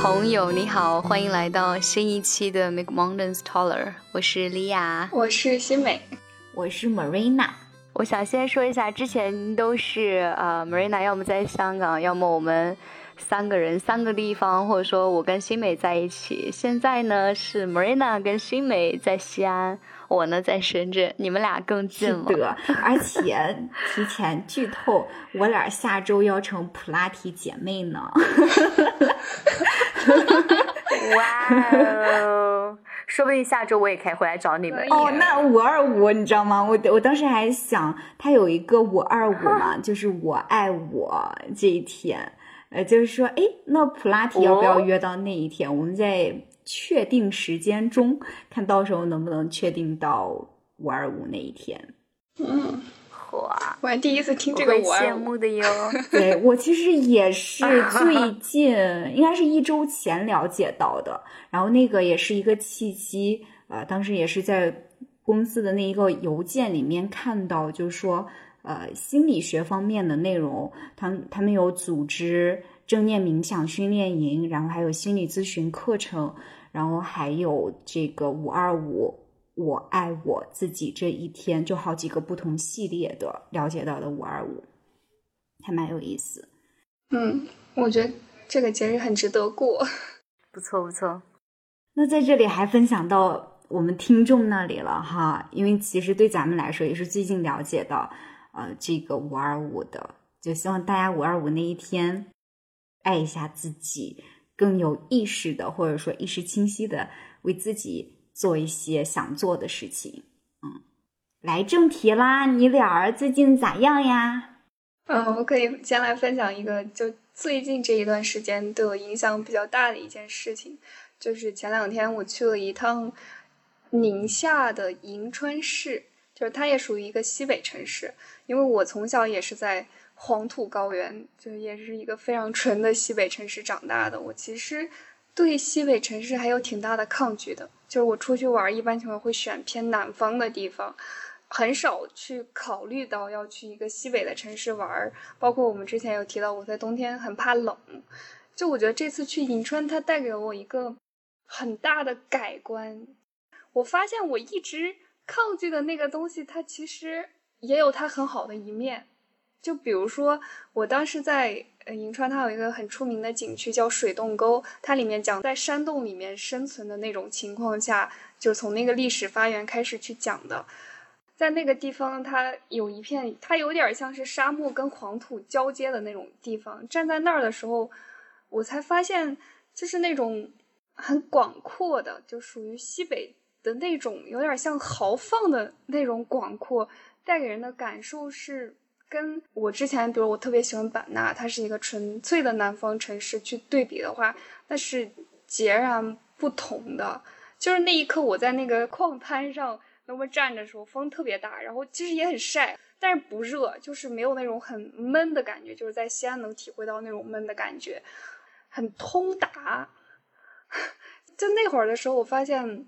朋友你好，欢迎来到新一期的 Make Mountains Taller，我是莉亚，我是新美，我是 Marina。我想先说一下，之前都是呃 Marina 要么在香港，要么我们三个人三个地方，或者说我跟新美在一起。现在呢是 Marina 跟新美在西安，我呢在深圳，你们俩更近了。而且提前剧透，我俩下周要成普拉提姐妹呢。哇哦！说不定下周我也可以回来找你们哦。那五二五你知道吗？我我当时还想，他有一个五二五嘛，就是我爱我这一天。呃，就是说，哎，那普拉提要不要约到那一天？我们在确定时间中，看到时候能不能确定到五二五那一天。嗯。哇！我还第一次听这个，我羡慕的哟。对我其实也是最近，应该是一周前了解到的。然后那个也是一个契机，呃，当时也是在公司的那一个邮件里面看到，就是说，呃，心理学方面的内容，他他们有组织正念冥想训练营，然后还有心理咨询课程，然后还有这个五二五。我爱我自己这一天，就好几个不同系列的了解到的五二五，还蛮有意思。嗯，我觉得这个节日很值得过，不错不错。那在这里还分享到我们听众那里了哈，因为其实对咱们来说也是最近了解到，呃，这个五二五的，就希望大家五二五那一天爱一下自己，更有意识的或者说意识清晰的为自己。做一些想做的事情，嗯，来正题啦，你俩最近咋样呀？嗯，我可以先来分享一个，就最近这一段时间对我影响比较大的一件事情，就是前两天我去了一趟宁夏的银川市，就是它也属于一个西北城市，因为我从小也是在黄土高原，就也是一个非常纯的西北城市长大的，我其实对西北城市还有挺大的抗拒的。就是我出去玩，一般情况会选偏南方的地方，很少去考虑到要去一个西北的城市玩。包括我们之前有提到，我在冬天很怕冷。就我觉得这次去银川，它带给我一个很大的改观。我发现我一直抗拒的那个东西，它其实也有它很好的一面。就比如说，我当时在呃。银川它有一个很出名的景区叫水洞沟，它里面讲在山洞里面生存的那种情况下，就从那个历史发源开始去讲的。在那个地方，它有一片，它有点像是沙漠跟黄土交接的那种地方。站在那儿的时候，我才发现，就是那种很广阔的，就属于西北的那种，有点像豪放的那种广阔，带给人的感受是。跟我之前，比如我特别喜欢版纳，它是一个纯粹的南方城市，去对比的话，那是截然不同的。就是那一刻，我在那个矿滩上那么站着的时候，风特别大，然后其实也很晒，但是不热，就是没有那种很闷的感觉。就是在西安能体会到那种闷的感觉，很通达。就那会儿的时候，我发现。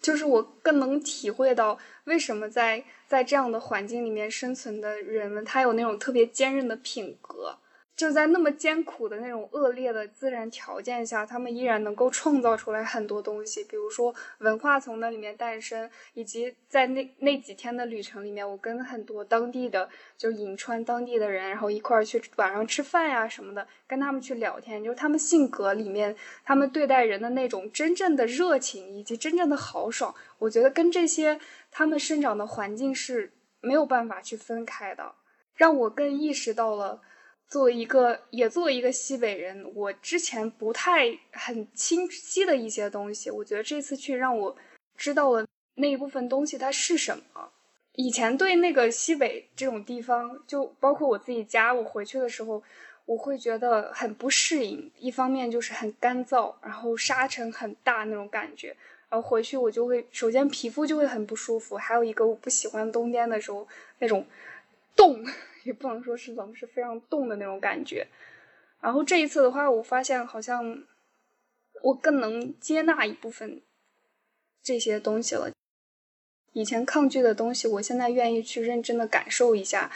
就是我更能体会到为什么在在这样的环境里面生存的人们，他有那种特别坚韧的品格。就在那么艰苦的那种恶劣的自然条件下，他们依然能够创造出来很多东西，比如说文化从那里面诞生，以及在那那几天的旅程里面，我跟很多当地的就银川当地的人，然后一块儿去晚上吃饭呀什么的，跟他们去聊天，就是他们性格里面，他们对待人的那种真正的热情以及真正的豪爽，我觉得跟这些他们生长的环境是没有办法去分开的，让我更意识到了。作为一个，也作为一个西北人，我之前不太很清晰的一些东西，我觉得这次去让我知道了那一部分东西它是什么。以前对那个西北这种地方，就包括我自己家，我回去的时候，我会觉得很不适应。一方面就是很干燥，然后沙尘很大那种感觉，然后回去我就会首先皮肤就会很不舒服，还有一个我不喜欢冬天的时候那种冻。也不能说是冷，是非常冻的那种感觉。然后这一次的话，我发现好像我更能接纳一部分这些东西了。以前抗拒的东西，我现在愿意去认真的感受一下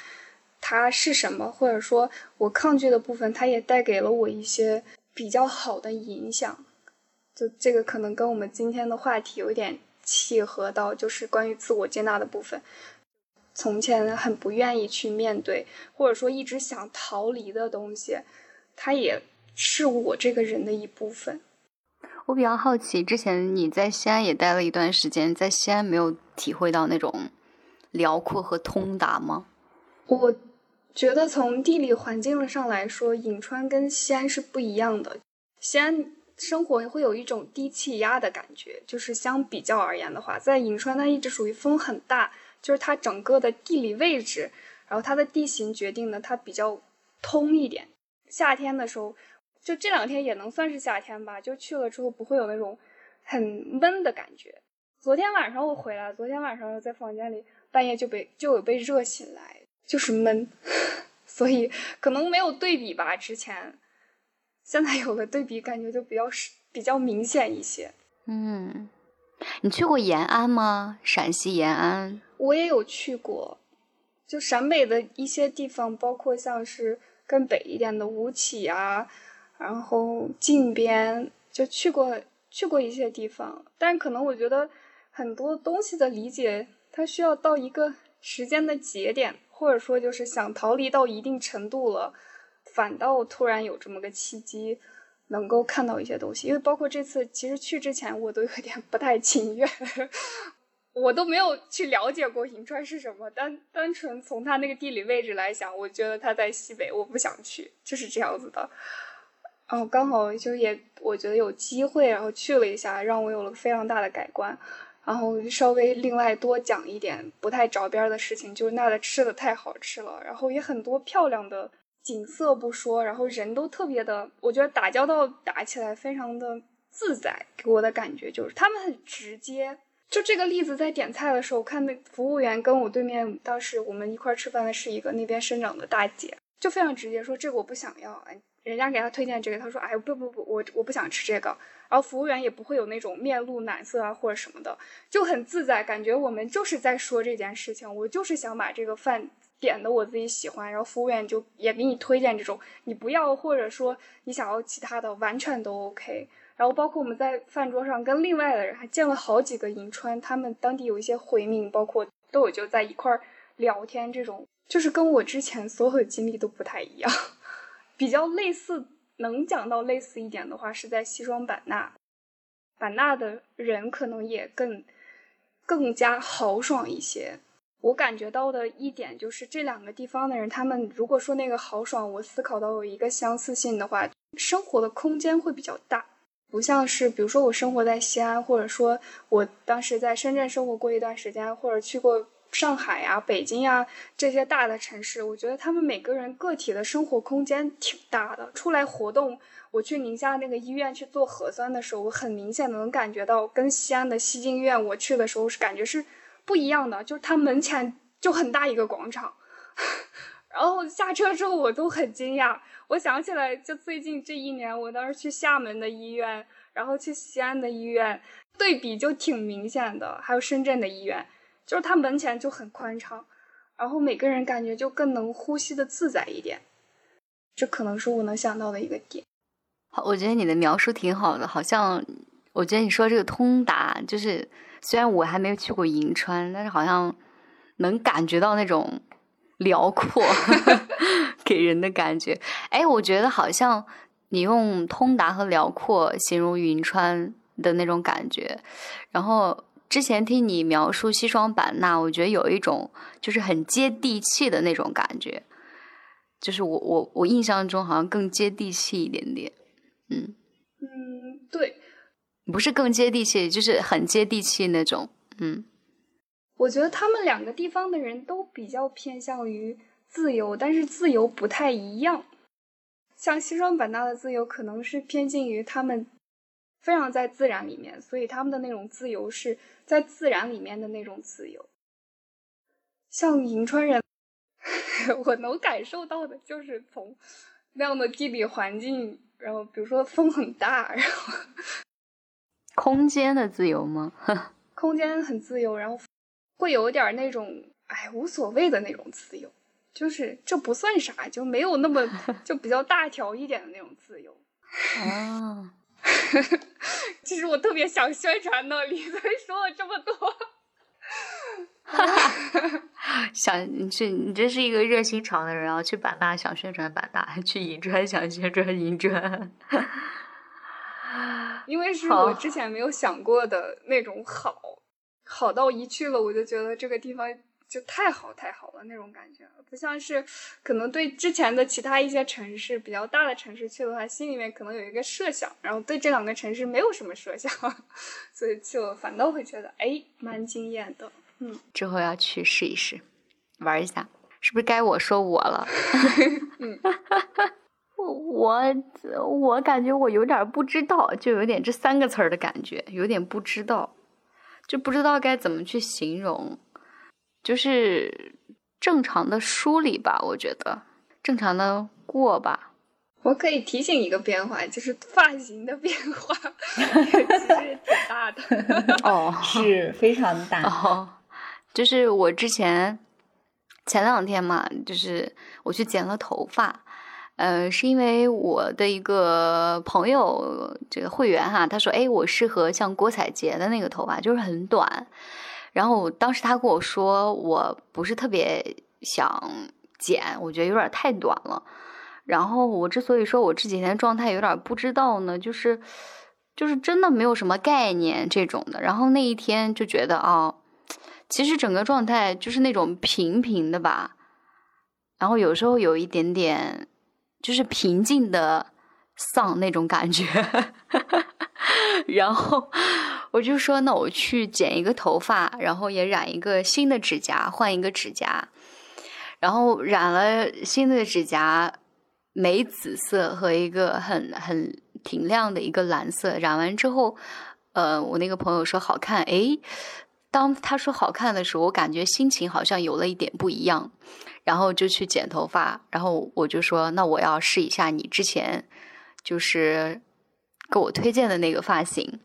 它是什么，或者说我抗拒的部分，它也带给了我一些比较好的影响。就这个可能跟我们今天的话题有点契合到，就是关于自我接纳的部分。从前很不愿意去面对，或者说一直想逃离的东西，它也是我这个人的一部分。我比较好奇，之前你在西安也待了一段时间，在西安没有体会到那种辽阔和通达吗？我觉得从地理环境上来说，颍川跟西安是不一样的。西安生活会有一种低气压的感觉，就是相比较而言的话，在颍川它一直属于风很大。就是它整个的地理位置，然后它的地形决定的它比较通一点。夏天的时候，就这两天也能算是夏天吧，就去了之后不会有那种很闷的感觉。昨天晚上我回来，昨天晚上在房间里半夜就被就有被热醒来，就是闷，所以可能没有对比吧。之前现在有了对比，感觉就比较是比较明显一些。嗯，你去过延安吗？陕西延安。我也有去过，就陕北的一些地方，包括像是更北一点的吴起啊，然后靖边，就去过去过一些地方。但可能我觉得很多东西的理解，它需要到一个时间的节点，或者说就是想逃离到一定程度了，反倒突然有这么个契机，能够看到一些东西。因为包括这次，其实去之前我都有点不太情愿。我都没有去了解过银川是什么，单单纯从它那个地理位置来讲，我觉得它在西北，我不想去，就是这样子的。然后刚好就也我觉得有机会，然后去了一下，让我有了非常大的改观。然后稍微另外多讲一点不太着边的事情，就是那的吃的太好吃了，然后也很多漂亮的景色不说，然后人都特别的，我觉得打交道打起来非常的自在，给我的感觉就是他们很直接。就这个例子，在点菜的时候，看那服务员跟我对面，当时我们一块吃饭的是一个那边生长的大姐，就非常直接说这个我不想要。哎，人家给他推荐这个，他说哎不不不，我我不想吃这个。然后服务员也不会有那种面露难色啊或者什么的，就很自在，感觉我们就是在说这件事情，我就是想把这个饭点的我自己喜欢，然后服务员就也给你推荐这种你不要或者说你想要其他的，完全都 OK。然后包括我们在饭桌上跟另外的人还见了好几个银川，他们当地有一些回民，包括都有就在一块儿聊天，这种就是跟我之前所有的经历都不太一样，比较类似。能讲到类似一点的话，是在西双版纳，版纳的人可能也更更加豪爽一些。我感觉到的一点就是这两个地方的人，他们如果说那个豪爽，我思考到有一个相似性的话，生活的空间会比较大。不像是，比如说我生活在西安，或者说我当时在深圳生活过一段时间，或者去过上海呀、北京呀这些大的城市，我觉得他们每个人个体的生活空间挺大的。出来活动，我去宁夏那个医院去做核酸的时候，我很明显的能感觉到，跟西安的西京医院我去的时候是感觉是不一样的。就是它门前就很大一个广场，然后下车之后我都很惊讶。我想起来，就最近这一年，我当时去厦门的医院，然后去西安的医院，对比就挺明显的。还有深圳的医院，就是它门前就很宽敞，然后每个人感觉就更能呼吸的自在一点。这可能是我能想到的一个点。好，我觉得你的描述挺好的，好像我觉得你说这个通达，就是虽然我还没有去过银川，但是好像能感觉到那种。辽阔 给人的感觉，哎，我觉得好像你用通达和辽阔形容银川的那种感觉。然后之前听你描述西双版纳，我觉得有一种就是很接地气的那种感觉，就是我我我印象中好像更接地气一点点。嗯嗯，对，不是更接地气，就是很接地气那种。嗯。我觉得他们两个地方的人都比较偏向于自由，但是自由不太一样。像西双版纳的自由，可能是偏近于他们非常在自然里面，所以他们的那种自由是在自然里面的那种自由。像银川人，我能感受到的就是从那样的地理环境，然后比如说风很大，然后空间的自由吗？空间很自由，然后。会有点那种哎无所谓的那种自由，就是这不算啥，就没有那么 就比较大条一点的那种自由。啊，其实我特别想宣传那里，所以说了这么多。哈哈想你去，你这是一个热心肠的人啊！去版纳想宣传版纳，去银川想宣传银川。因为是我之前没有想过的那种好，好到一去了我就觉得这个地方就太好太好了那种感觉，不像是可能对之前的其他一些城市比较大的城市去的话，心里面可能有一个设想，然后对这两个城市没有什么设想，所以去了反倒会觉得哎蛮惊艳的。嗯，之后要去试一试，玩一下，是不是该我说我了？嗯，我我感觉我有点不知道，就有点这三个词儿的感觉，有点不知道，就不知道该怎么去形容，就是正常的梳理吧，我觉得正常的过吧。我可以提醒一个变化，就是发型的变化，其实挺大的。哦，是非常大。哦。就是我之前前两天嘛，就是我去剪了头发，呃，是因为我的一个朋友这个会员哈，他说，哎，我适合像郭采洁的那个头发，就是很短。然后当时他跟我说，我不是特别想剪，我觉得有点太短了。然后我之所以说我这几天状态有点不知道呢，就是就是真的没有什么概念这种的。然后那一天就觉得啊。其实整个状态就是那种平平的吧，然后有时候有一点点就是平静的丧那种感觉，然后我就说，那我去剪一个头发，然后也染一个新的指甲，换一个指甲，然后染了新的指甲，玫紫色和一个很很挺亮的一个蓝色，染完之后，呃，我那个朋友说好看，诶。当他说好看的时候，我感觉心情好像有了一点不一样，然后就去剪头发，然后我就说，那我要试一下你之前就是给我推荐的那个发型。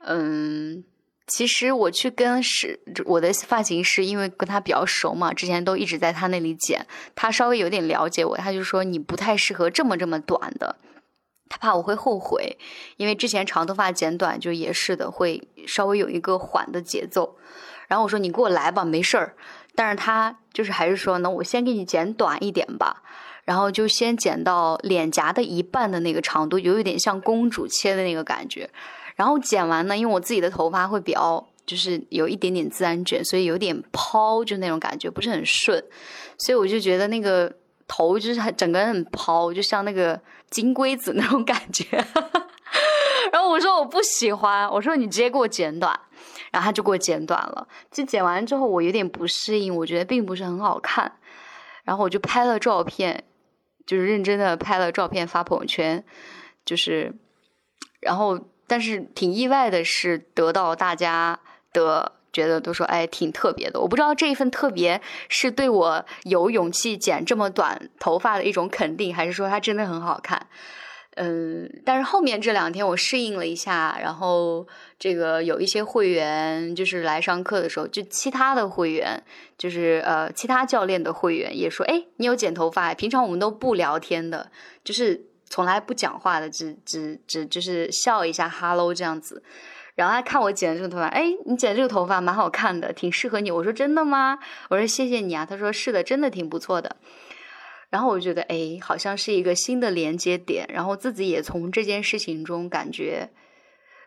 嗯，其实我去跟是我的发型师，因为跟他比较熟嘛，之前都一直在他那里剪，他稍微有点了解我，他就说你不太适合这么这么短的。他怕我会后悔，因为之前长头发剪短就也是的，会稍微有一个缓的节奏。然后我说你给我来吧，没事儿。但是他就是还是说，那我先给你剪短一点吧。然后就先剪到脸颊的一半的那个长度，有一点像公主切的那个感觉。然后剪完呢，因为我自己的头发会比较就是有一点点自然卷，所以有点抛，就那种感觉不是很顺。所以我就觉得那个头就是整个人很抛，就像那个。金龟子那种感觉，然后我说我不喜欢，我说你直接给我剪短，然后他就给我剪短了。其实剪完之后我有点不适应，我觉得并不是很好看，然后我就拍了照片，就是认真的拍了照片发朋友圈，就是，然后但是挺意外的是得到大家的。觉得都说哎挺特别的，我不知道这一份特别是对我有勇气剪这么短头发的一种肯定，还是说它真的很好看。嗯，但是后面这两天我适应了一下，然后这个有一些会员就是来上课的时候，就其他的会员就是呃其他教练的会员也说，哎，你有剪头发？平常我们都不聊天的，就是从来不讲话的，只只只就是笑一下，hello 这样子。然后他看我剪的这个头发，哎，你剪这个头发蛮好看的，挺适合你。我说真的吗？我说谢谢你啊。他说是的，真的挺不错的。然后我觉得，哎，好像是一个新的连接点。然后自己也从这件事情中感觉，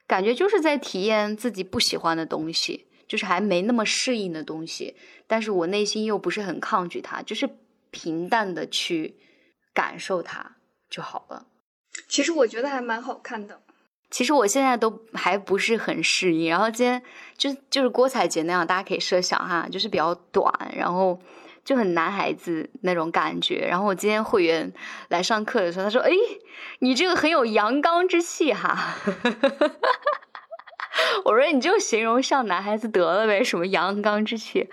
感觉就是在体验自己不喜欢的东西，就是还没那么适应的东西。但是我内心又不是很抗拒它，就是平淡的去感受它就好了。其实我觉得还蛮好看的。其实我现在都还不是很适应，然后今天就就是郭采洁那样，大家可以设想哈，就是比较短，然后就很男孩子那种感觉。然后我今天会员来上课的时候，他说：“哎，你这个很有阳刚之气哈。”我说：“你就形容像男孩子得了呗，什么阳刚之气。”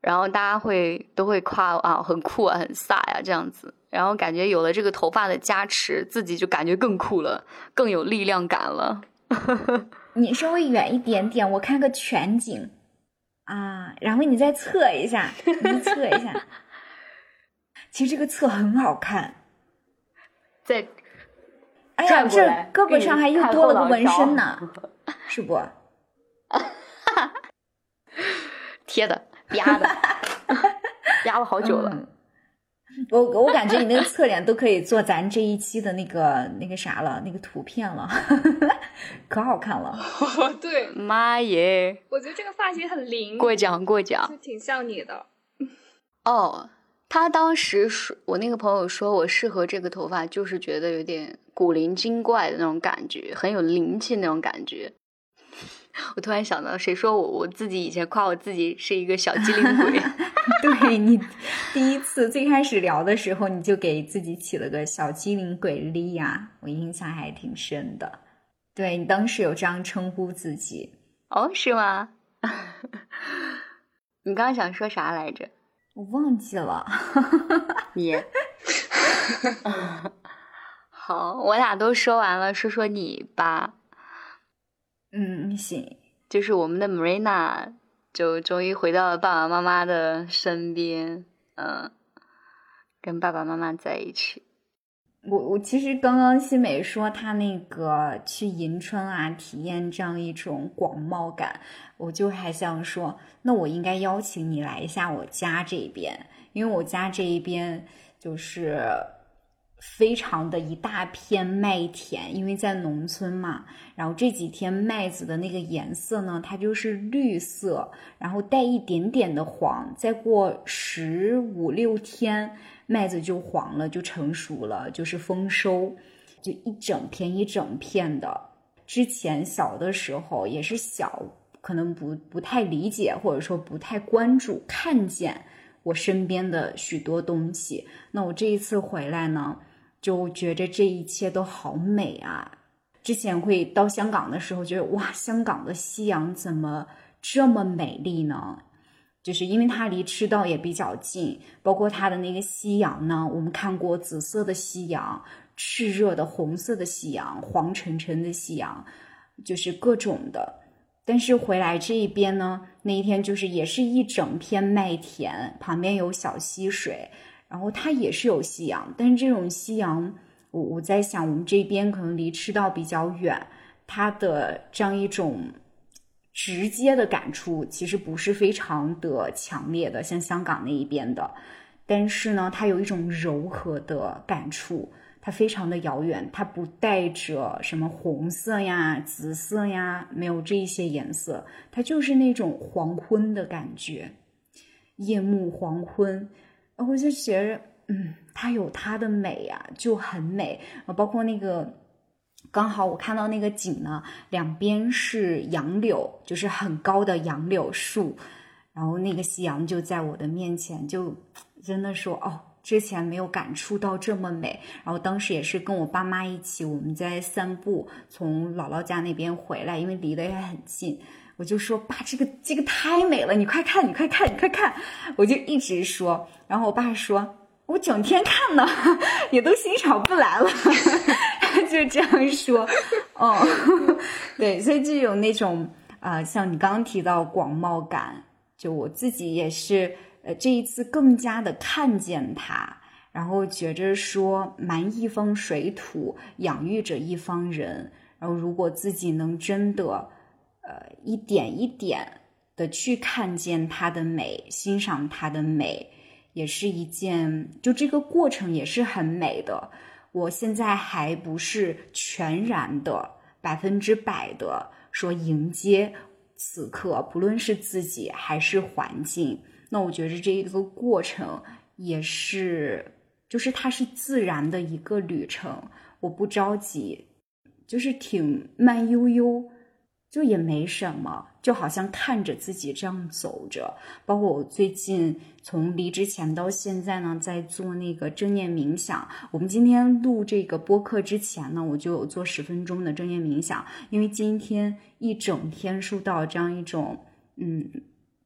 然后大家会都会夸啊，很酷啊，很飒呀，这样子。然后感觉有了这个头发的加持，自己就感觉更酷了，更有力量感了。你稍微远一点点，我看个全景啊。然后你再测一下，你测一下。其实这个测很好看。在哎呀，这胳膊上还又多了个纹身呢，是不？贴的 压的，压了好久了。嗯 我我感觉你那个侧脸都可以做咱这一期的那个那个啥了，那个图片了，可好看了。对，妈耶，我觉得这个发型很灵，过奖过奖就挺像你的。哦。他当时说，我那个朋友说我适合这个头发，就是觉得有点古灵精怪的那种感觉，很有灵气那种感觉。我突然想到，谁说我我自己以前夸我自己是一个小机灵鬼？对你第一次最开始聊的时候，你就给自己起了个小机灵鬼莉亚，我印象还挺深的。对你当时有这样称呼自己，哦，是吗？你刚刚想说啥来着？我忘记了。你，好，我俩都说完了，说说你吧。嗯，行。就是我们的 Marina 就终于回到了爸爸妈妈的身边，嗯，跟爸爸妈妈在一起。我我其实刚刚新美说她那个去银川啊，体验这样一种广袤感，我就还想说，那我应该邀请你来一下我家这边，因为我家这一边就是非常的一大片麦田，因为在农村嘛，然后这几天麦子的那个颜色呢，它就是绿色，然后带一点点的黄，再过十五六天。麦子就黄了，就成熟了，就是丰收，就一整片一整片的。之前小的时候也是小，可能不不太理解，或者说不太关注，看见我身边的许多东西。那我这一次回来呢，就觉着这一切都好美啊！之前会到香港的时候，觉得哇，香港的夕阳怎么这么美丽呢？就是因为它离赤道也比较近，包括它的那个夕阳呢，我们看过紫色的夕阳、炽热的红色的夕阳、黄沉沉的夕阳，就是各种的。但是回来这一边呢，那一天就是也是一整片麦田，旁边有小溪水，然后它也是有夕阳，但是这种夕阳，我我在想，我们这边可能离赤道比较远，它的这样一种。直接的感触其实不是非常的强烈的，像香港那一边的，但是呢，它有一种柔和的感触，它非常的遥远，它不带着什么红色呀、紫色呀，没有这一些颜色，它就是那种黄昏的感觉，夜幕黄昏，然后就觉着，嗯，它有它的美呀，就很美，包括那个。刚好我看到那个景呢，两边是杨柳，就是很高的杨柳树，然后那个夕阳就在我的面前，就真的说哦，之前没有感触到这么美。然后当时也是跟我爸妈一起，我们在散步，从姥姥家那边回来，因为离得也很近，我就说爸，这个这个太美了，你快看，你快看，你快看，我就一直说，然后我爸说。我整天看呢，也都欣赏不来了，就这样说，哦，对，所以就有那种啊，像你刚刚提到广袤感，就我自己也是，呃，这一次更加的看见它，然后觉着说，蛮一方水土养育着一方人，然后如果自己能真的，呃，一点一点的去看见它的美，欣赏它的美。也是一件，就这个过程也是很美的。我现在还不是全然的百分之百的说迎接此刻，不论是自己还是环境。那我觉得这一个过程也是，就是它是自然的一个旅程。我不着急，就是挺慢悠悠。就也没什么，就好像看着自己这样走着。包括我最近从离职前到现在呢，在做那个正念冥想。我们今天录这个播客之前呢，我就有做十分钟的正念冥想。因为今天一整天受到这样一种嗯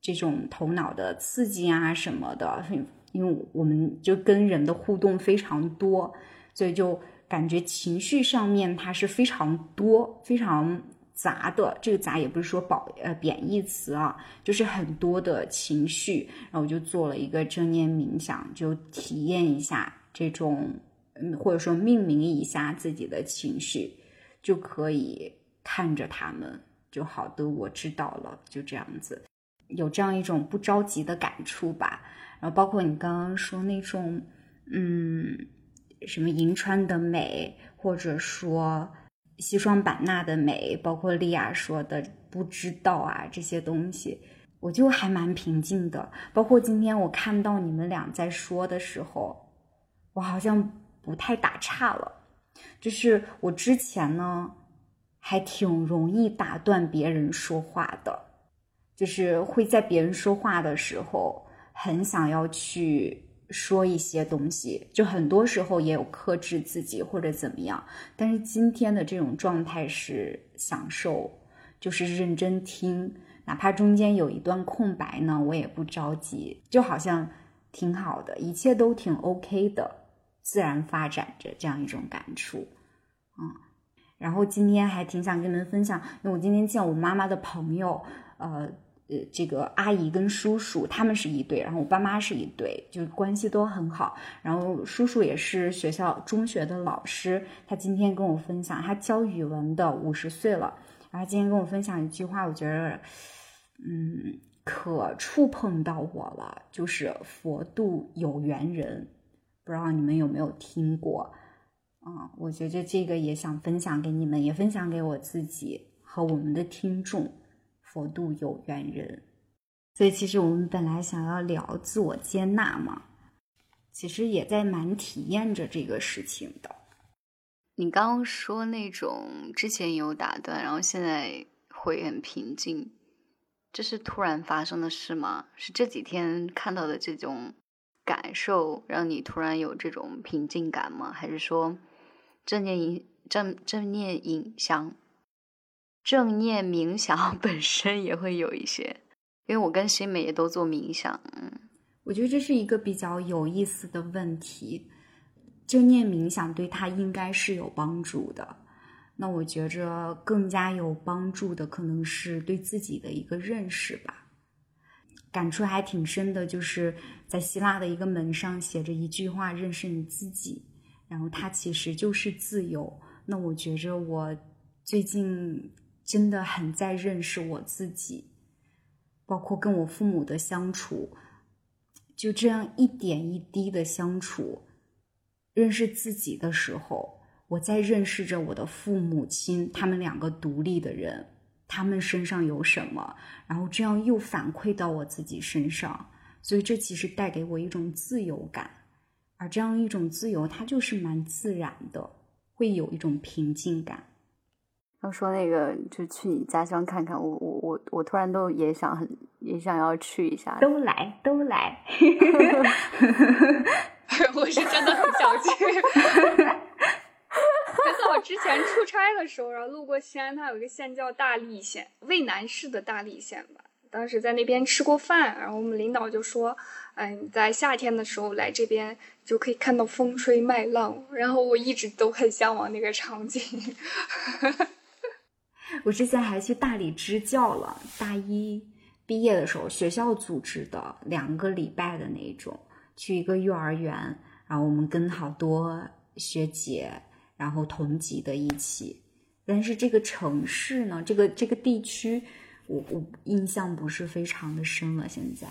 这种头脑的刺激啊什么的，因为我们就跟人的互动非常多，所以就感觉情绪上面它是非常多，非常。杂的这个杂也不是说褒呃贬义词啊，就是很多的情绪，然后我就做了一个正念冥想，就体验一下这种嗯，或者说命名一下自己的情绪，就可以看着他们，就好的，我知道了，就这样子，有这样一种不着急的感触吧。然后包括你刚刚说那种，嗯，什么银川的美，或者说西双版纳的美，包括莉亚说的不知道啊这些东西，我就还蛮平静的。包括今天我看到你们俩在说的时候，我好像。不太打岔了，就是我之前呢，还挺容易打断别人说话的，就是会在别人说话的时候，很想要去说一些东西，就很多时候也有克制自己或者怎么样。但是今天的这种状态是享受，就是认真听，哪怕中间有一段空白呢，我也不着急，就好像挺好的，一切都挺 OK 的。自然发展着这样一种感触，嗯，然后今天还挺想跟你们分享，因为我今天见我妈妈的朋友，呃呃，这个阿姨跟叔叔他们是一对，然后我爸妈是一对，就关系都很好。然后叔叔也是学校中学的老师，他今天跟我分享，他教语文的，五十岁了。然后今天跟我分享一句话，我觉得，嗯，可触碰到我了，就是佛度有缘人。不知道你们有没有听过？啊，我觉得这个也想分享给你们，也分享给我自己和我们的听众。佛度有缘人，所以其实我们本来想要聊自我接纳嘛，其实也在蛮体验着这个事情的。你刚刚说那种之前有打断，然后现在会很平静，这是突然发生的事吗？是这几天看到的这种？感受让你突然有这种平静感吗？还是说正念影正正念影像正念冥想 本身也会有一些？因为我跟新美也都做冥想，嗯，我觉得这是一个比较有意思的问题。正念冥想对他应该是有帮助的，那我觉着更加有帮助的可能是对自己的一个认识吧。感触还挺深的，就是在希腊的一个门上写着一句话：“认识你自己。”然后它其实就是自由。那我觉着我最近真的很在认识我自己，包括跟我父母的相处，就这样一点一滴的相处，认识自己的时候，我在认识着我的父母亲，他们两个独立的人。他们身上有什么，然后这样又反馈到我自己身上，所以这其实带给我一种自由感，而这样一种自由，它就是蛮自然的，会有一种平静感。要说那个，就去你家乡看看，我我我我突然都也想很也想要去一下，都来都来 我是真的很想去。我之前出差的时候，然后路过西安，它有一个县叫大荔县，渭南市的大荔县吧。当时在那边吃过饭，然后我们领导就说：“嗯，在夏天的时候来这边就可以看到风吹麦浪。”然后我一直都很向往那个场景。我之前还去大理支教了，大一毕业的时候，学校组织的两个礼拜的那种，去一个幼儿园，然后我们跟好多学姐。然后同级的一起，但是这个城市呢，这个这个地区，我我印象不是非常的深了。现在，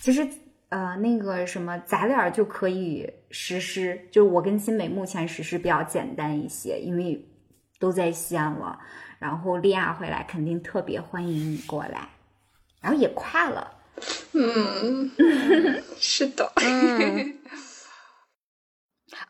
其实呃，那个什么，咱俩就可以实施，就我跟新美目前实施比较简单一些，因为都在西安了。然后利亚回来肯定特别欢迎你过来，然后也快了。嗯，是的。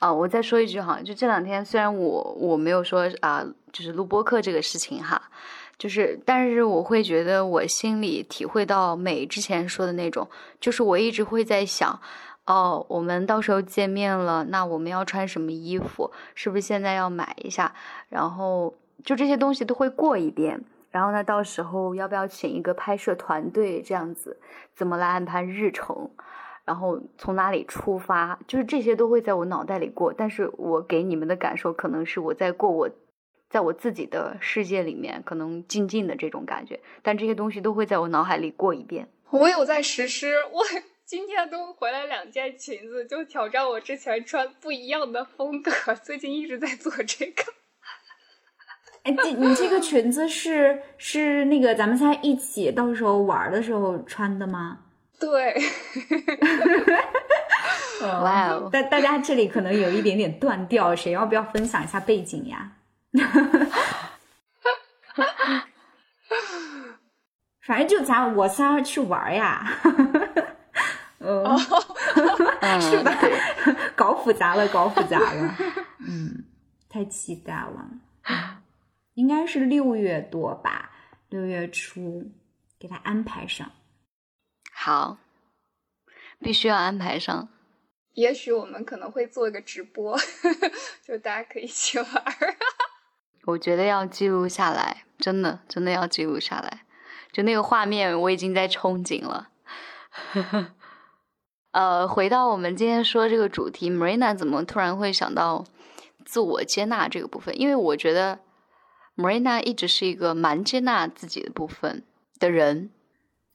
啊，我再说一句哈，就这两天虽然我我没有说啊，就是录播课这个事情哈，就是但是我会觉得我心里体会到美之前说的那种，就是我一直会在想，哦，我们到时候见面了，那我们要穿什么衣服？是不是现在要买一下？然后就这些东西都会过一遍。然后呢，到时候要不要请一个拍摄团队？这样子怎么来安排日程？然后从哪里出发，就是这些都会在我脑袋里过，但是我给你们的感受可能是我在过我，在我自己的世界里面，可能静静的这种感觉，但这些东西都会在我脑海里过一遍。我有在实施，我今天都回来两件裙子，就挑战我之前穿不一样的风格。最近一直在做这个。哎，这你这个裙子是是那个咱们仨一起到时候玩的时候穿的吗？对。哇哦！大大家这里可能有一点点断掉，谁要不要分享一下背景呀？反正就咱我仨去玩呀。哦，是吧？搞复杂了，搞复杂了。嗯，太期待了。应该是六月多吧，六月初给他安排上。好，必须要安排上。也许我们可能会做个直播，就大家可以一起玩。我觉得要记录下来，真的，真的要记录下来。就那个画面，我已经在憧憬了。呃，回到我们今天说这个主题，Marina 怎么突然会想到自我接纳这个部分？因为我觉得 Marina 一直是一个蛮接纳自己的部分的人。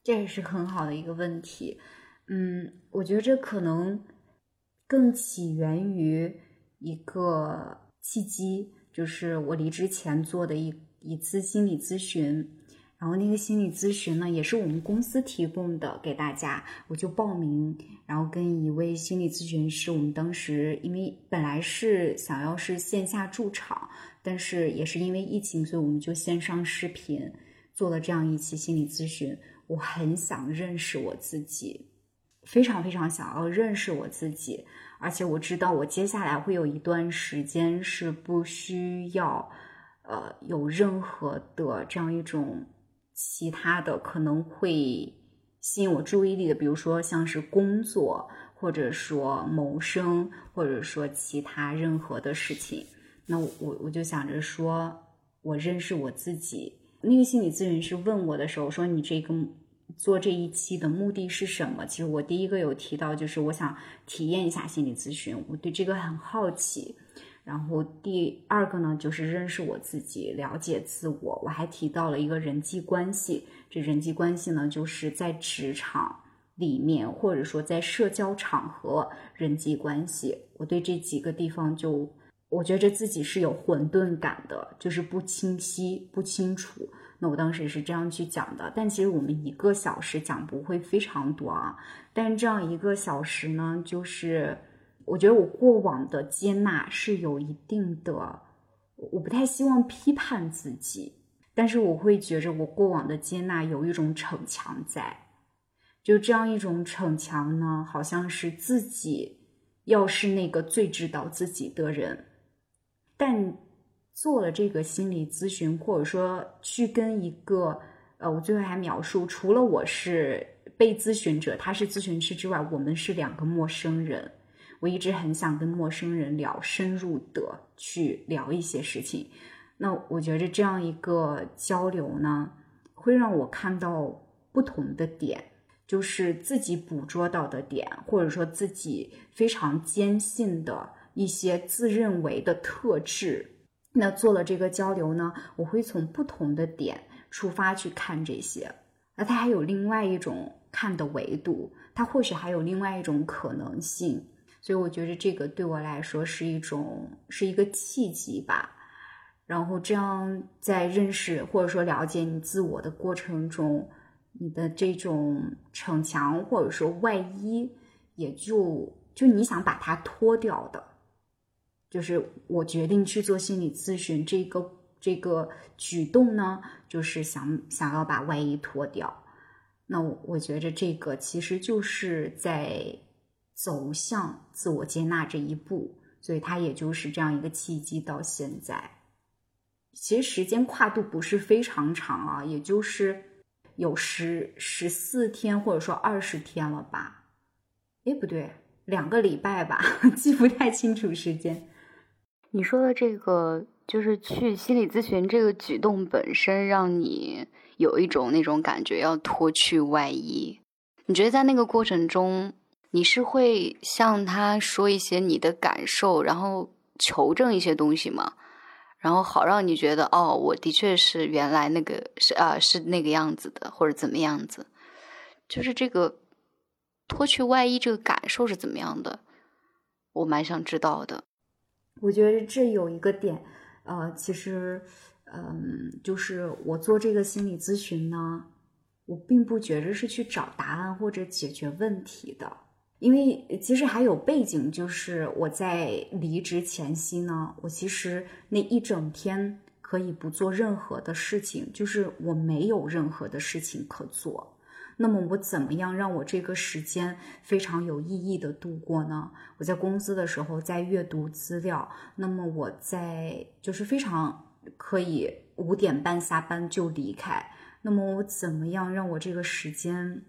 这也是很好的一个问题。嗯，我觉得这可能。更起源于一个契机，就是我离职前做的一一次心理咨询，然后那个心理咨询呢，也是我们公司提供的给大家，我就报名，然后跟一位心理咨询师，我们当时因为本来是想要是线下驻场，但是也是因为疫情，所以我们就线上视频做了这样一期心理咨询。我很想认识我自己。非常非常想要认识我自己，而且我知道我接下来会有一段时间是不需要，呃，有任何的这样一种其他的可能会吸引我注意力的，比如说像是工作，或者说谋生，或者说其他任何的事情。那我我就想着说，我认识我自己。那个心理咨询师问我的时候说：“你这个。”做这一期的目的是什么？其实我第一个有提到，就是我想体验一下心理咨询，我对这个很好奇。然后第二个呢，就是认识我自己，了解自我。我还提到了一个人际关系，这人际关系呢，就是在职场里面，或者说在社交场合人际关系。我对这几个地方就，我觉着自己是有混沌感的，就是不清晰、不清楚。那我当时是这样去讲的，但其实我们一个小时讲不会非常多啊。但这样一个小时呢，就是我觉得我过往的接纳是有一定的，我不太希望批判自己，但是我会觉着我过往的接纳有一种逞强在，就这样一种逞强呢，好像是自己要是那个最知道自己的人，但。做了这个心理咨询，或者说去跟一个呃，我最后还描述，除了我是被咨询者，他是咨询师之外，我们是两个陌生人。我一直很想跟陌生人聊，深入的去聊一些事情。那我觉着这样一个交流呢，会让我看到不同的点，就是自己捕捉到的点，或者说自己非常坚信的一些自认为的特质。那做了这个交流呢，我会从不同的点出发去看这些，那它还有另外一种看的维度，它或许还有另外一种可能性，所以我觉得这个对我来说是一种是一个契机吧。然后这样在认识或者说了解你自我的过程中，你的这种逞强或者说外衣，也就就你想把它脱掉的。就是我决定去做心理咨询这个这个举动呢，就是想想要把外衣脱掉。那我觉得这个其实就是在走向自我接纳这一步，所以它也就是这样一个契机。到现在，其实时间跨度不是非常长啊，也就是有十十四天或者说二十天了吧？哎，不对，两个礼拜吧，记不太清楚时间。你说的这个，就是去心理咨询这个举动本身，让你有一种那种感觉，要脱去外衣。你觉得在那个过程中，你是会向他说一些你的感受，然后求证一些东西吗？然后好让你觉得，哦，我的确是原来那个是啊，是那个样子的，或者怎么样子？就是这个脱去外衣这个感受是怎么样的？我蛮想知道的。我觉得这有一个点，呃，其实，嗯，就是我做这个心理咨询呢，我并不觉着是去找答案或者解决问题的，因为其实还有背景，就是我在离职前夕呢，我其实那一整天可以不做任何的事情，就是我没有任何的事情可做。那么我怎么样让我这个时间非常有意义的度过呢？我在公司的时候在阅读资料，那么我在就是非常可以五点半下班就离开。那么我怎么样让我这个时间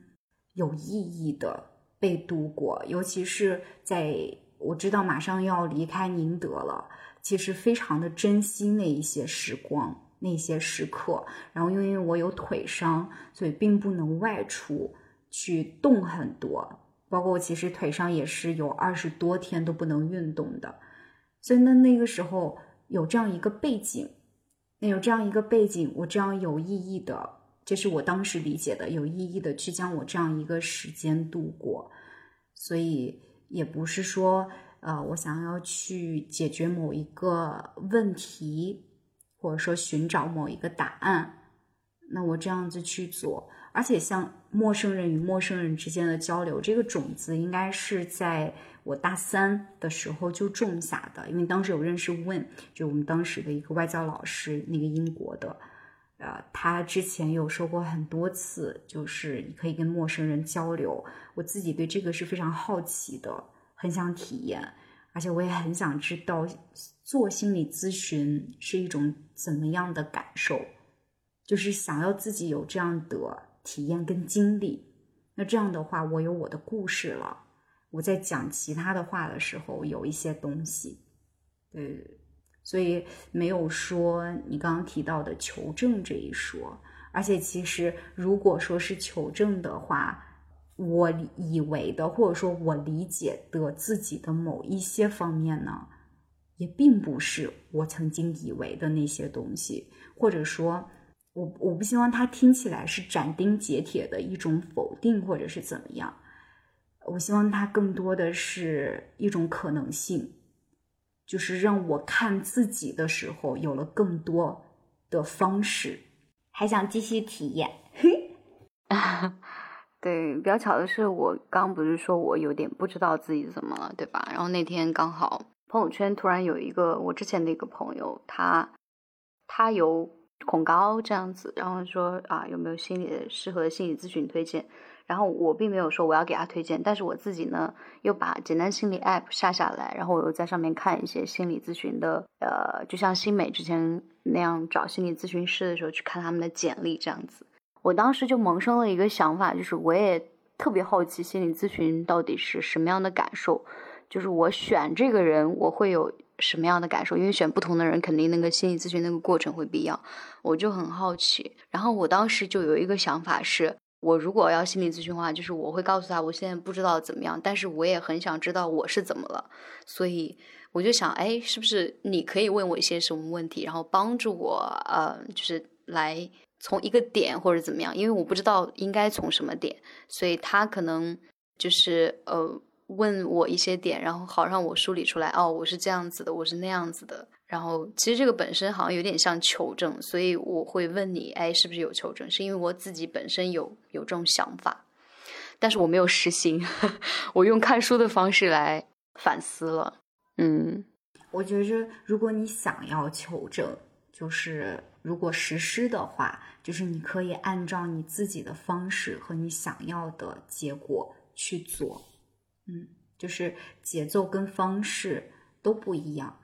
有意义的被度过？尤其是在我知道马上要离开宁德了，其实非常的珍惜那一些时光。那些时刻，然后因为我有腿伤，所以并不能外出去动很多，包括我其实腿上也是有二十多天都不能运动的，所以那那个时候有这样一个背景，那有这样一个背景，我这样有意义的，这是我当时理解的有意义的去将我这样一个时间度过，所以也不是说呃我想要去解决某一个问题。或者说寻找某一个答案，那我这样子去做，而且像陌生人与陌生人之间的交流，这个种子应该是在我大三的时候就种下的，因为当时有认识问，就我们当时的一个外教老师，那个英国的，呃，他之前有说过很多次，就是你可以跟陌生人交流，我自己对这个是非常好奇的，很想体验，而且我也很想知道。做心理咨询是一种怎么样的感受？就是想要自己有这样的体验跟经历。那这样的话，我有我的故事了。我在讲其他的话的时候，有一些东西，对，所以没有说你刚刚提到的求证这一说。而且，其实如果说是求证的话，我以为的，或者说我理解的自己的某一些方面呢？也并不是我曾经以为的那些东西，或者说，我我不希望它听起来是斩钉截铁的一种否定，或者是怎么样。我希望它更多的是一种可能性，就是让我看自己的时候有了更多的方式，还想继续体验。对，比较巧的是，我刚不是说我有点不知道自己怎么了，对吧？然后那天刚好。朋友圈突然有一个我之前的一个朋友，他他有恐高这样子，然后说啊有没有心理适合的心理咨询推荐？然后我并没有说我要给他推荐，但是我自己呢又把简单心理 App 下下来，然后我又在上面看一些心理咨询的，呃，就像新美之前那样找心理咨询师的时候去看他们的简历这样子。我当时就萌生了一个想法，就是我也特别好奇心理咨询到底是什么样的感受。就是我选这个人，我会有什么样的感受？因为选不同的人，肯定那个心理咨询那个过程会不一样。我就很好奇。然后我当时就有一个想法是，我如果要心理咨询的话，就是我会告诉他，我现在不知道怎么样，但是我也很想知道我是怎么了。所以我就想，哎，是不是你可以问我一些什么问题，然后帮助我，呃，就是来从一个点或者怎么样？因为我不知道应该从什么点，所以他可能就是呃。问我一些点，然后好让我梳理出来。哦，我是这样子的，我是那样子的。然后其实这个本身好像有点像求证，所以我会问你，哎，是不是有求证？是因为我自己本身有有这种想法，但是我没有实行，我用看书的方式来反思了。嗯，我觉着如果你想要求证，就是如果实施的话，就是你可以按照你自己的方式和你想要的结果去做。嗯，就是节奏跟方式都不一样，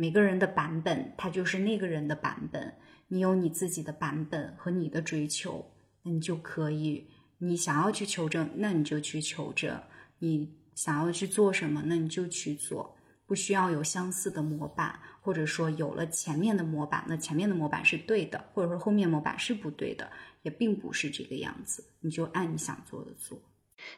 每个人的版本，它就是那个人的版本。你有你自己的版本和你的追求，那你就可以，你想要去求证，那你就去求证；你想要去做什么，那你就去做。不需要有相似的模板，或者说有了前面的模板，那前面的模板是对的，或者说后面模板是不对的，也并不是这个样子。你就按你想做的做。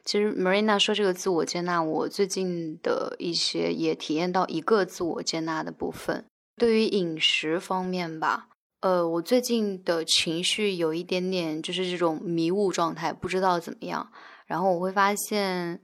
其实 Marina 说这个自我接纳，我最近的一些也体验到一个自我接纳的部分。对于饮食方面吧，呃，我最近的情绪有一点点就是这种迷雾状态，不知道怎么样。然后我会发现，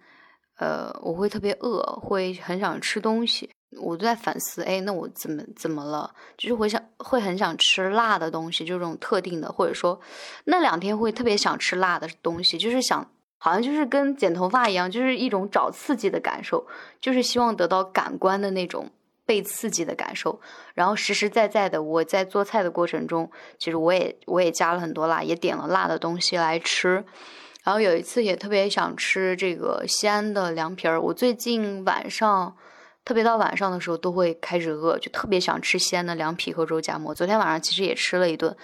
呃，我会特别饿，会很想吃东西。我都在反思，哎，那我怎么怎么了？就是会想会很想吃辣的东西，就这种特定的，或者说那两天会特别想吃辣的东西，就是想好像就是跟剪头发一样，就是一种找刺激的感受，就是希望得到感官的那种被刺激的感受。然后实实在在的，我在做菜的过程中，其实我也我也加了很多辣，也点了辣的东西来吃。然后有一次也特别想吃这个西安的凉皮儿，我最近晚上。特别到晚上的时候都会开始饿，就特别想吃西安的凉皮和肉夹馍。昨天晚上其实也吃了一顿，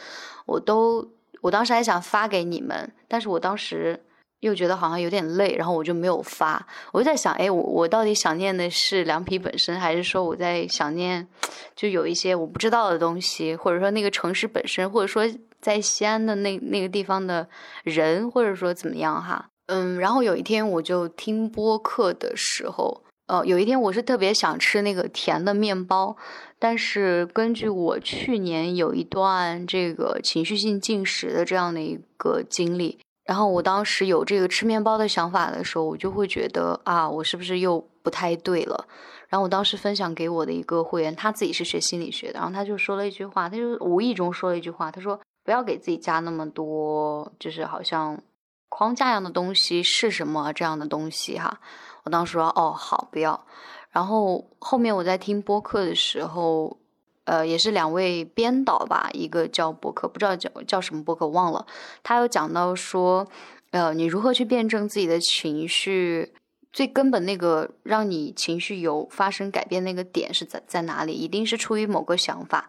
我都我当时还想发给你们，但是我当时又觉得好像有点累，然后我就没有发。我就在想，哎，我我到底想念的是凉皮本身，还是说我在想念就有一些我不知道的东西，或者说那个城市本身，或者说在西安的那那个地方的人，或者说怎么样哈？嗯，然后有一天我就听播客的时候。呃，有一天我是特别想吃那个甜的面包，但是根据我去年有一段这个情绪性进食的这样的一个经历，然后我当时有这个吃面包的想法的时候，我就会觉得啊，我是不是又不太对了？然后我当时分享给我的一个会员，他自己是学心理学的，然后他就说了一句话，他就无意中说了一句话，他说不要给自己加那么多，就是好像框架一样的东西是什么这样的东西哈。我当时说哦好不要，然后后面我在听播客的时候，呃也是两位编导吧，一个叫博客不知道叫叫什么博客忘了，他有讲到说，呃你如何去辩证自己的情绪，最根本那个让你情绪有发生改变那个点是在在哪里？一定是出于某个想法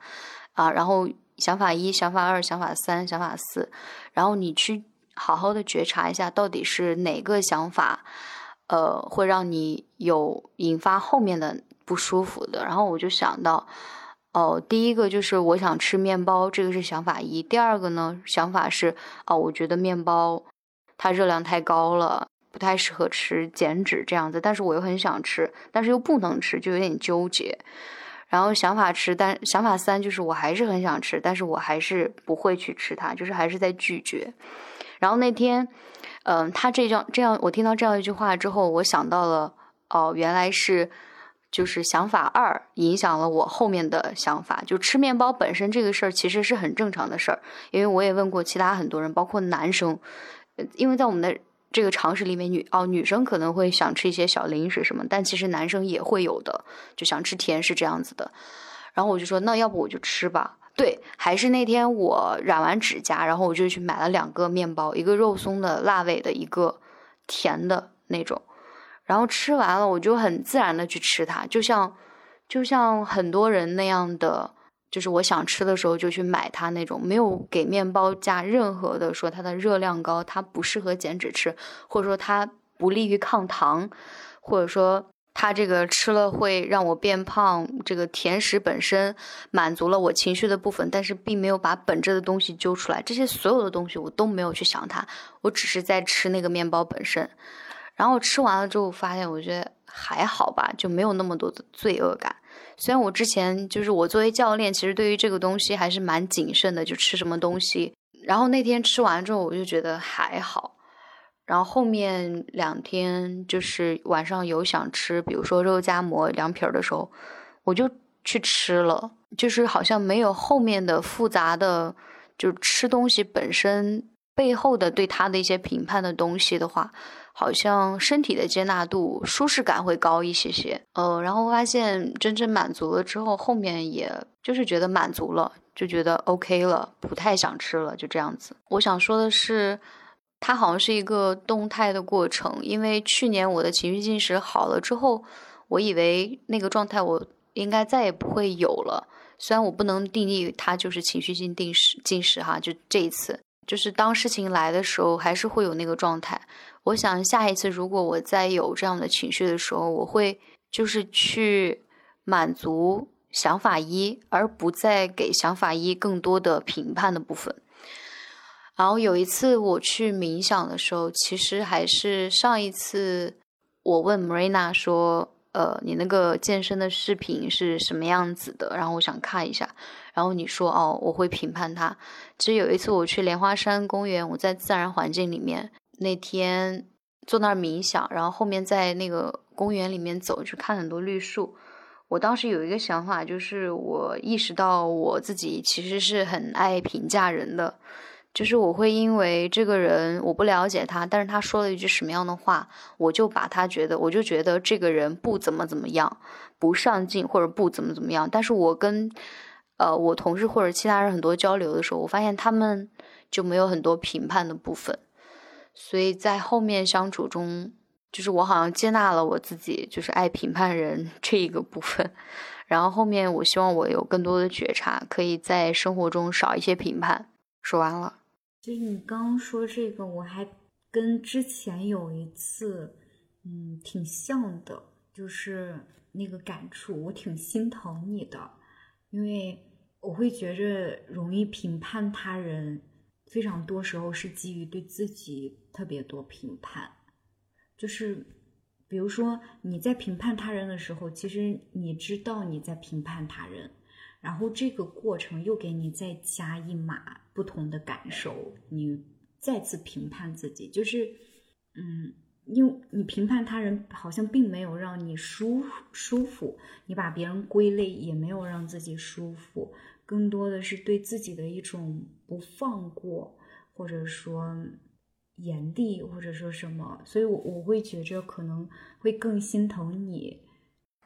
啊，然后想法一、想法二、想法三、想法四，然后你去好好的觉察一下，到底是哪个想法。呃，会让你有引发后面的不舒服的。然后我就想到，哦，第一个就是我想吃面包，这个是想法一。第二个呢，想法是，哦，我觉得面包它热量太高了，不太适合吃，减脂这样子。但是我又很想吃，但是又不能吃，就有点纠结。然后想法吃，但想法三就是我还是很想吃，但是我还是不会去吃它，就是还是在拒绝。然后那天。嗯，他这样这样，我听到这样一句话之后，我想到了，哦，原来是就是想法二影响了我后面的想法。就吃面包本身这个事儿，其实是很正常的事儿，因为我也问过其他很多人，包括男生，因为在我们的这个常识里面，女哦女生可能会想吃一些小零食什么，但其实男生也会有的，就想吃甜是这样子的。然后我就说，那要不我就吃吧。对，还是那天我染完指甲，然后我就去买了两个面包，一个肉松的辣味的，一个甜的那种。然后吃完了，我就很自然的去吃它，就像就像很多人那样的，就是我想吃的时候就去买它那种，没有给面包加任何的说它的热量高，它不适合减脂吃，或者说它不利于抗糖，或者说。它这个吃了会让我变胖，这个甜食本身满足了我情绪的部分，但是并没有把本质的东西揪出来。这些所有的东西我都没有去想它，我只是在吃那个面包本身。然后吃完了之后发现，我觉得还好吧，就没有那么多的罪恶感。虽然我之前就是我作为教练，其实对于这个东西还是蛮谨慎的，就吃什么东西。然后那天吃完之后，我就觉得还好。然后后面两天就是晚上有想吃，比如说肉夹馍、凉皮儿的时候，我就去吃了。就是好像没有后面的复杂的，就吃东西本身背后的对他的一些评判的东西的话，好像身体的接纳度、舒适感会高一些些。呃，然后发现真正满足了之后，后面也就是觉得满足了，就觉得 OK 了，不太想吃了，就这样子。我想说的是。它好像是一个动态的过程，因为去年我的情绪进食好了之后，我以为那个状态我应该再也不会有了。虽然我不能定义它就是情绪性定食进食哈，就这一次，就是当事情来的时候，还是会有那个状态。我想下一次如果我再有这样的情绪的时候，我会就是去满足想法一，而不再给想法一更多的评判的部分。然后有一次我去冥想的时候，其实还是上一次我问 Marina 说：“呃，你那个健身的视频是什么样子的？”然后我想看一下。然后你说：“哦，我会评判他。”其实有一次我去莲花山公园，我在自然环境里面，那天坐那儿冥想，然后后面在那个公园里面走，去看很多绿树。我当时有一个想法，就是我意识到我自己其实是很爱评价人的，就是我会因为这个人我不了解他，但是他说了一句什么样的话，我就把他觉得，我就觉得这个人不怎么怎么样，不上进或者不怎么怎么样。但是我跟呃我同事或者其他人很多交流的时候，我发现他们就没有很多评判的部分，所以在后面相处中。就是我好像接纳了我自己，就是爱评判人这一个部分，然后后面我希望我有更多的觉察，可以在生活中少一些评判。说完了。就你刚刚说这个，我还跟之前有一次，嗯，挺像的，就是那个感触，我挺心疼你的，因为我会觉着容易评判他人，非常多时候是基于对自己特别多评判。就是，比如说你在评判他人的时候，其实你知道你在评判他人，然后这个过程又给你再加一码不同的感受，你再次评判自己，就是，嗯，因为你评判他人好像并没有让你舒舒服，你把别人归类也没有让自己舒服，更多的是对自己的一种不放过，或者说。炎帝或者说什么，所以我我会觉着可能会更心疼你。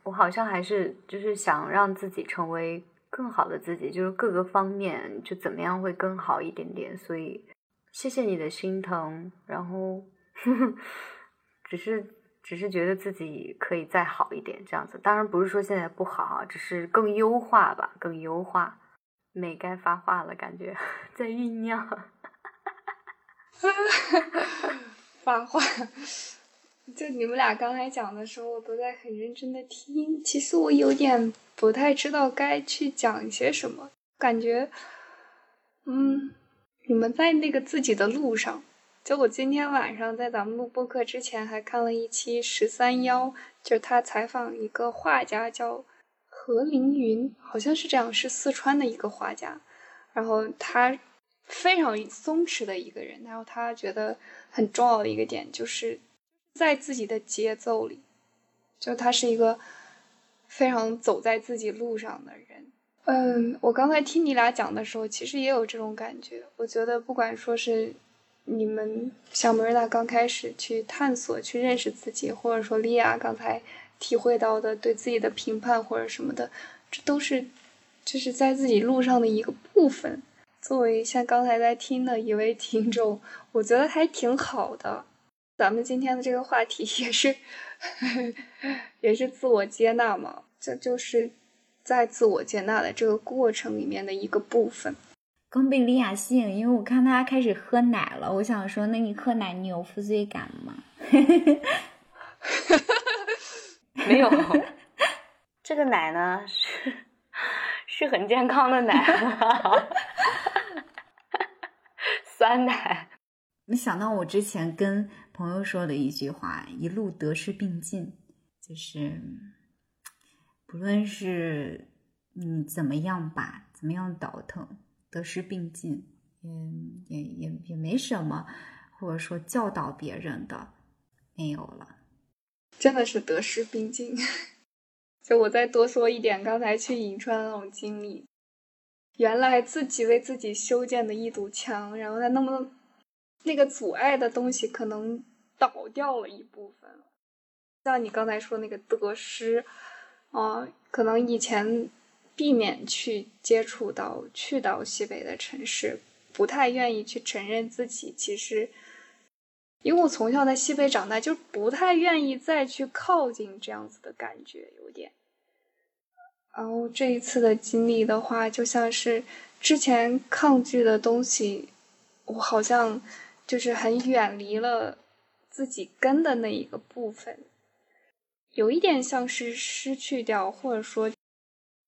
我好像还是就是想让自己成为更好的自己，就是各个方面就怎么样会更好一点点。所以谢谢你的心疼，然后 只是只是觉得自己可以再好一点这样子。当然不是说现在不好，只是更优化吧，更优化。美该发话了，感觉在酝酿。发话，就你们俩刚才讲的时候，我都在很认真的听。其实我有点不太知道该去讲一些什么，感觉，嗯，你们在那个自己的路上。就我今天晚上在咱们录播课之前，还看了一期十三幺，就是他采访一个画家，叫何凌云，好像是这样，是四川的一个画家，然后他。非常松弛的一个人，然后他觉得很重要的一个点就是在自己的节奏里，就他是一个非常走在自己路上的人。嗯，我刚才听你俩讲的时候，其实也有这种感觉。我觉得不管说是你们小梅娜刚开始去探索、去认识自己，或者说莉亚刚才体会到的对自己的评判或者什么的，这都是就是在自己路上的一个部分。作为像刚才在听的一位听众，我觉得还挺好的。咱们今天的这个话题 也是，也是自我接纳嘛，这就是在自我接纳的这个过程里面的一个部分。刚被李雅吸引，因为我看他开始喝奶了，我想说，那你喝奶你有负罪感吗？没有，这个奶呢是是很健康的奶。酸奶，没想到我之前跟朋友说的一句话，一路得失并进，就是不论是你怎么样吧，怎么样倒腾，得失并进，也也也也没什么，或者说教导别人的没有了，真的是得失并进。就我再多说一点，刚才去银川那种经历。原来自己为自己修建的一堵墙，然后它那么那个阻碍的东西可能倒掉了一部分。像你刚才说那个得失，啊，可能以前避免去接触到去到西北的城市，不太愿意去承认自己其实，因为我从小在西北长大，就不太愿意再去靠近这样子的感觉，有点。然后这一次的经历的话，就像是之前抗拒的东西，我好像就是很远离了自己根的那一个部分，有一点像是失去掉，或者说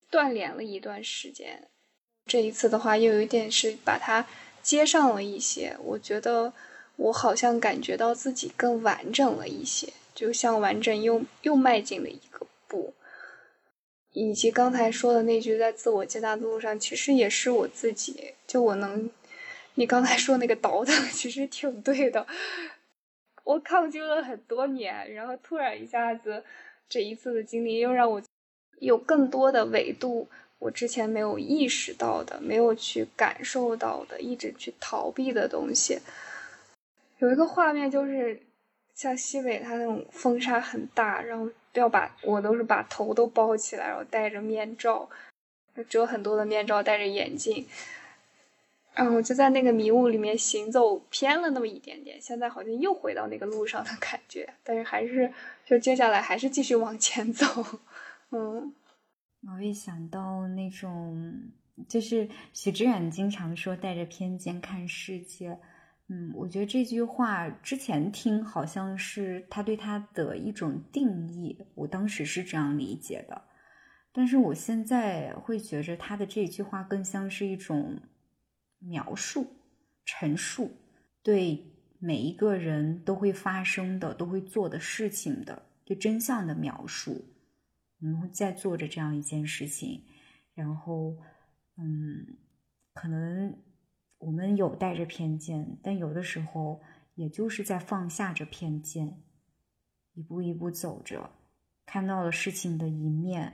断联了一段时间。这一次的话，又有一点是把它接上了一些。我觉得我好像感觉到自己更完整了一些，就像完整又又迈进了一个步。以及刚才说的那句，在自我接纳的路上，其实也是我自己。就我能，你刚才说那个倒腾，其实挺对的。我抗拒了很多年，然后突然一下子，这一次的经历又让我有更多的维度，我之前没有意识到的，没有去感受到的，一直去逃避的东西。有一个画面就是，像西北它那种风沙很大，然后要把我都是把头都包起来，然后戴着面罩，遮很多的面罩，戴着眼镜。然后就在那个迷雾里面行走，偏了那么一点点，现在好像又回到那个路上的感觉，但是还是就接下来还是继续往前走，嗯。我会想到那种，就是许知远经常说带着偏见看世界，嗯，我觉得这句话之前听好像是他对他的一种定义，我当时是这样理解的，但是我现在会觉着他的这句话更像是一种。描述、陈述，对每一个人都会发生的、都会做的事情的对真相的描述。我们在做着这样一件事情，然后，嗯，可能我们有带着偏见，但有的时候也就是在放下着偏见，一步一步走着，看到了事情的一面，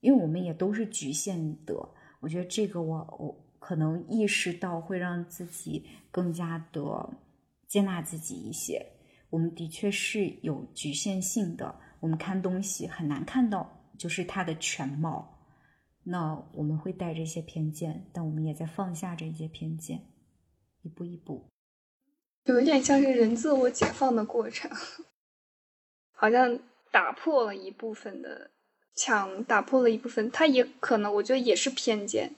因为我们也都是局限的。我觉得这个，我我。可能意识到会让自己更加的接纳自己一些。我们的确是有局限性的，我们看东西很难看到就是它的全貌。那我们会带着一些偏见，但我们也在放下这些偏见，一步一步，有一点像是人自我解放的过程，好像打破了一部分的墙，打破了一部分，它也可能，我觉得也是偏见。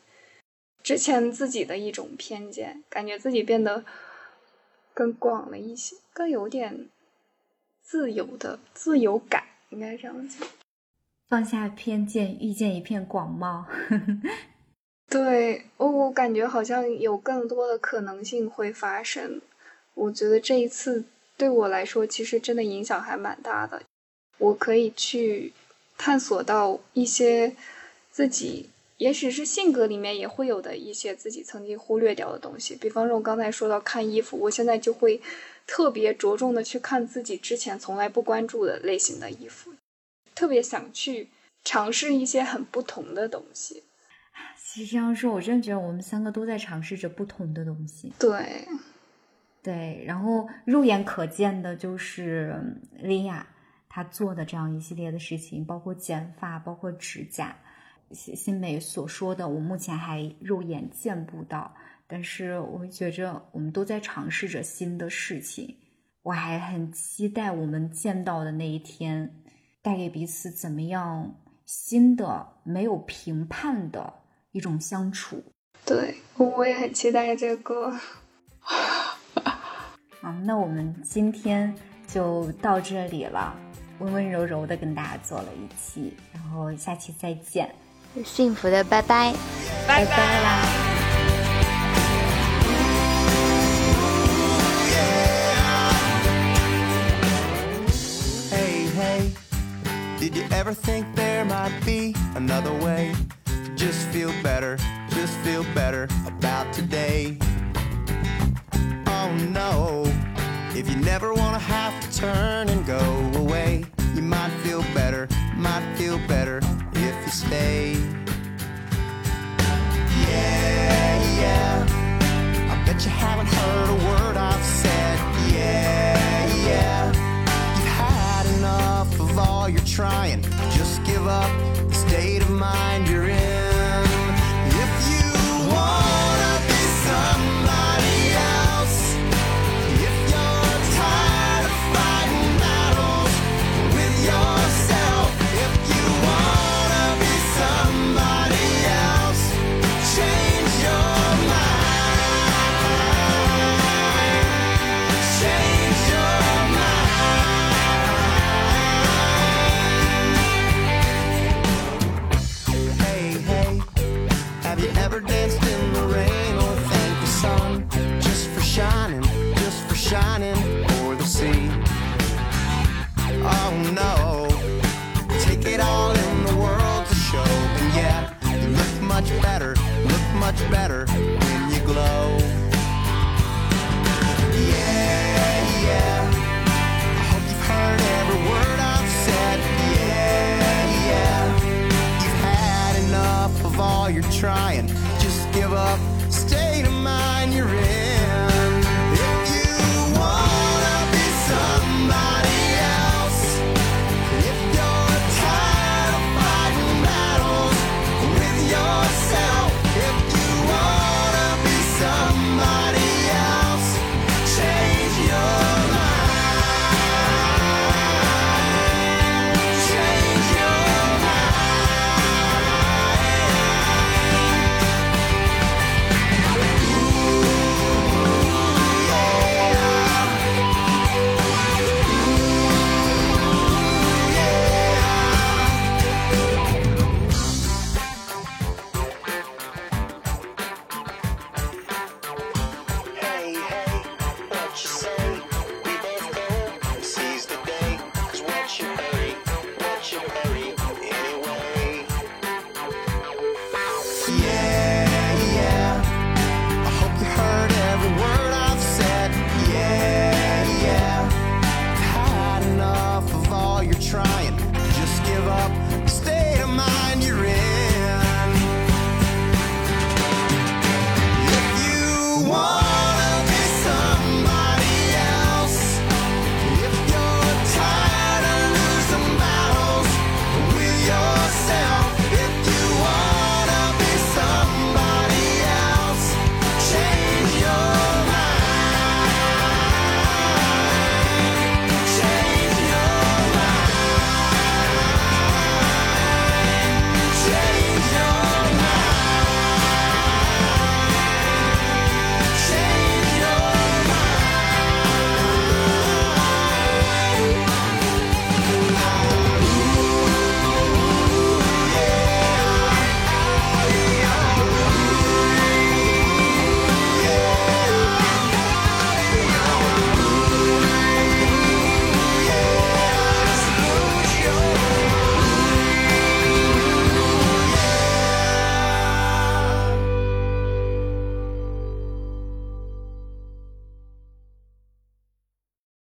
之前自己的一种偏见，感觉自己变得更广了一些，更有点自由的自由感，应该这样讲。放下偏见，遇见一片广袤。对，我我感觉好像有更多的可能性会发生。我觉得这一次对我来说，其实真的影响还蛮大的。我可以去探索到一些自己。也许是性格里面也会有的一些自己曾经忽略掉的东西，比方说我刚才说到看衣服，我现在就会特别着重的去看自己之前从来不关注的类型的衣服，特别想去尝试一些很不同的东西。其实这样说，我真的觉得我们三个都在尝试着不同的东西。对，对，然后肉眼可见的就是莉亚她做的这样一系列的事情，包括剪发，包括指甲。新美所说的，我目前还肉眼见不到，但是我会觉着我们都在尝试着新的事情，我还很期待我们见到的那一天，带给彼此怎么样新的、没有评判的一种相处。对，我也很期待这个。好，那我们今天就到这里了，温温柔柔的跟大家做了一期，然后下期再见。幸福的拜拜，拜拜啦。Did you ever think there might be another way to just feel better, just feel better about today? Oh no, if you never want to have to turn and go away, you might feel better, might feel better if you stay. Yeah, yeah. I bet you haven't heard a word I've said. Yeah, yeah. All you're trying. Just give up the state of mind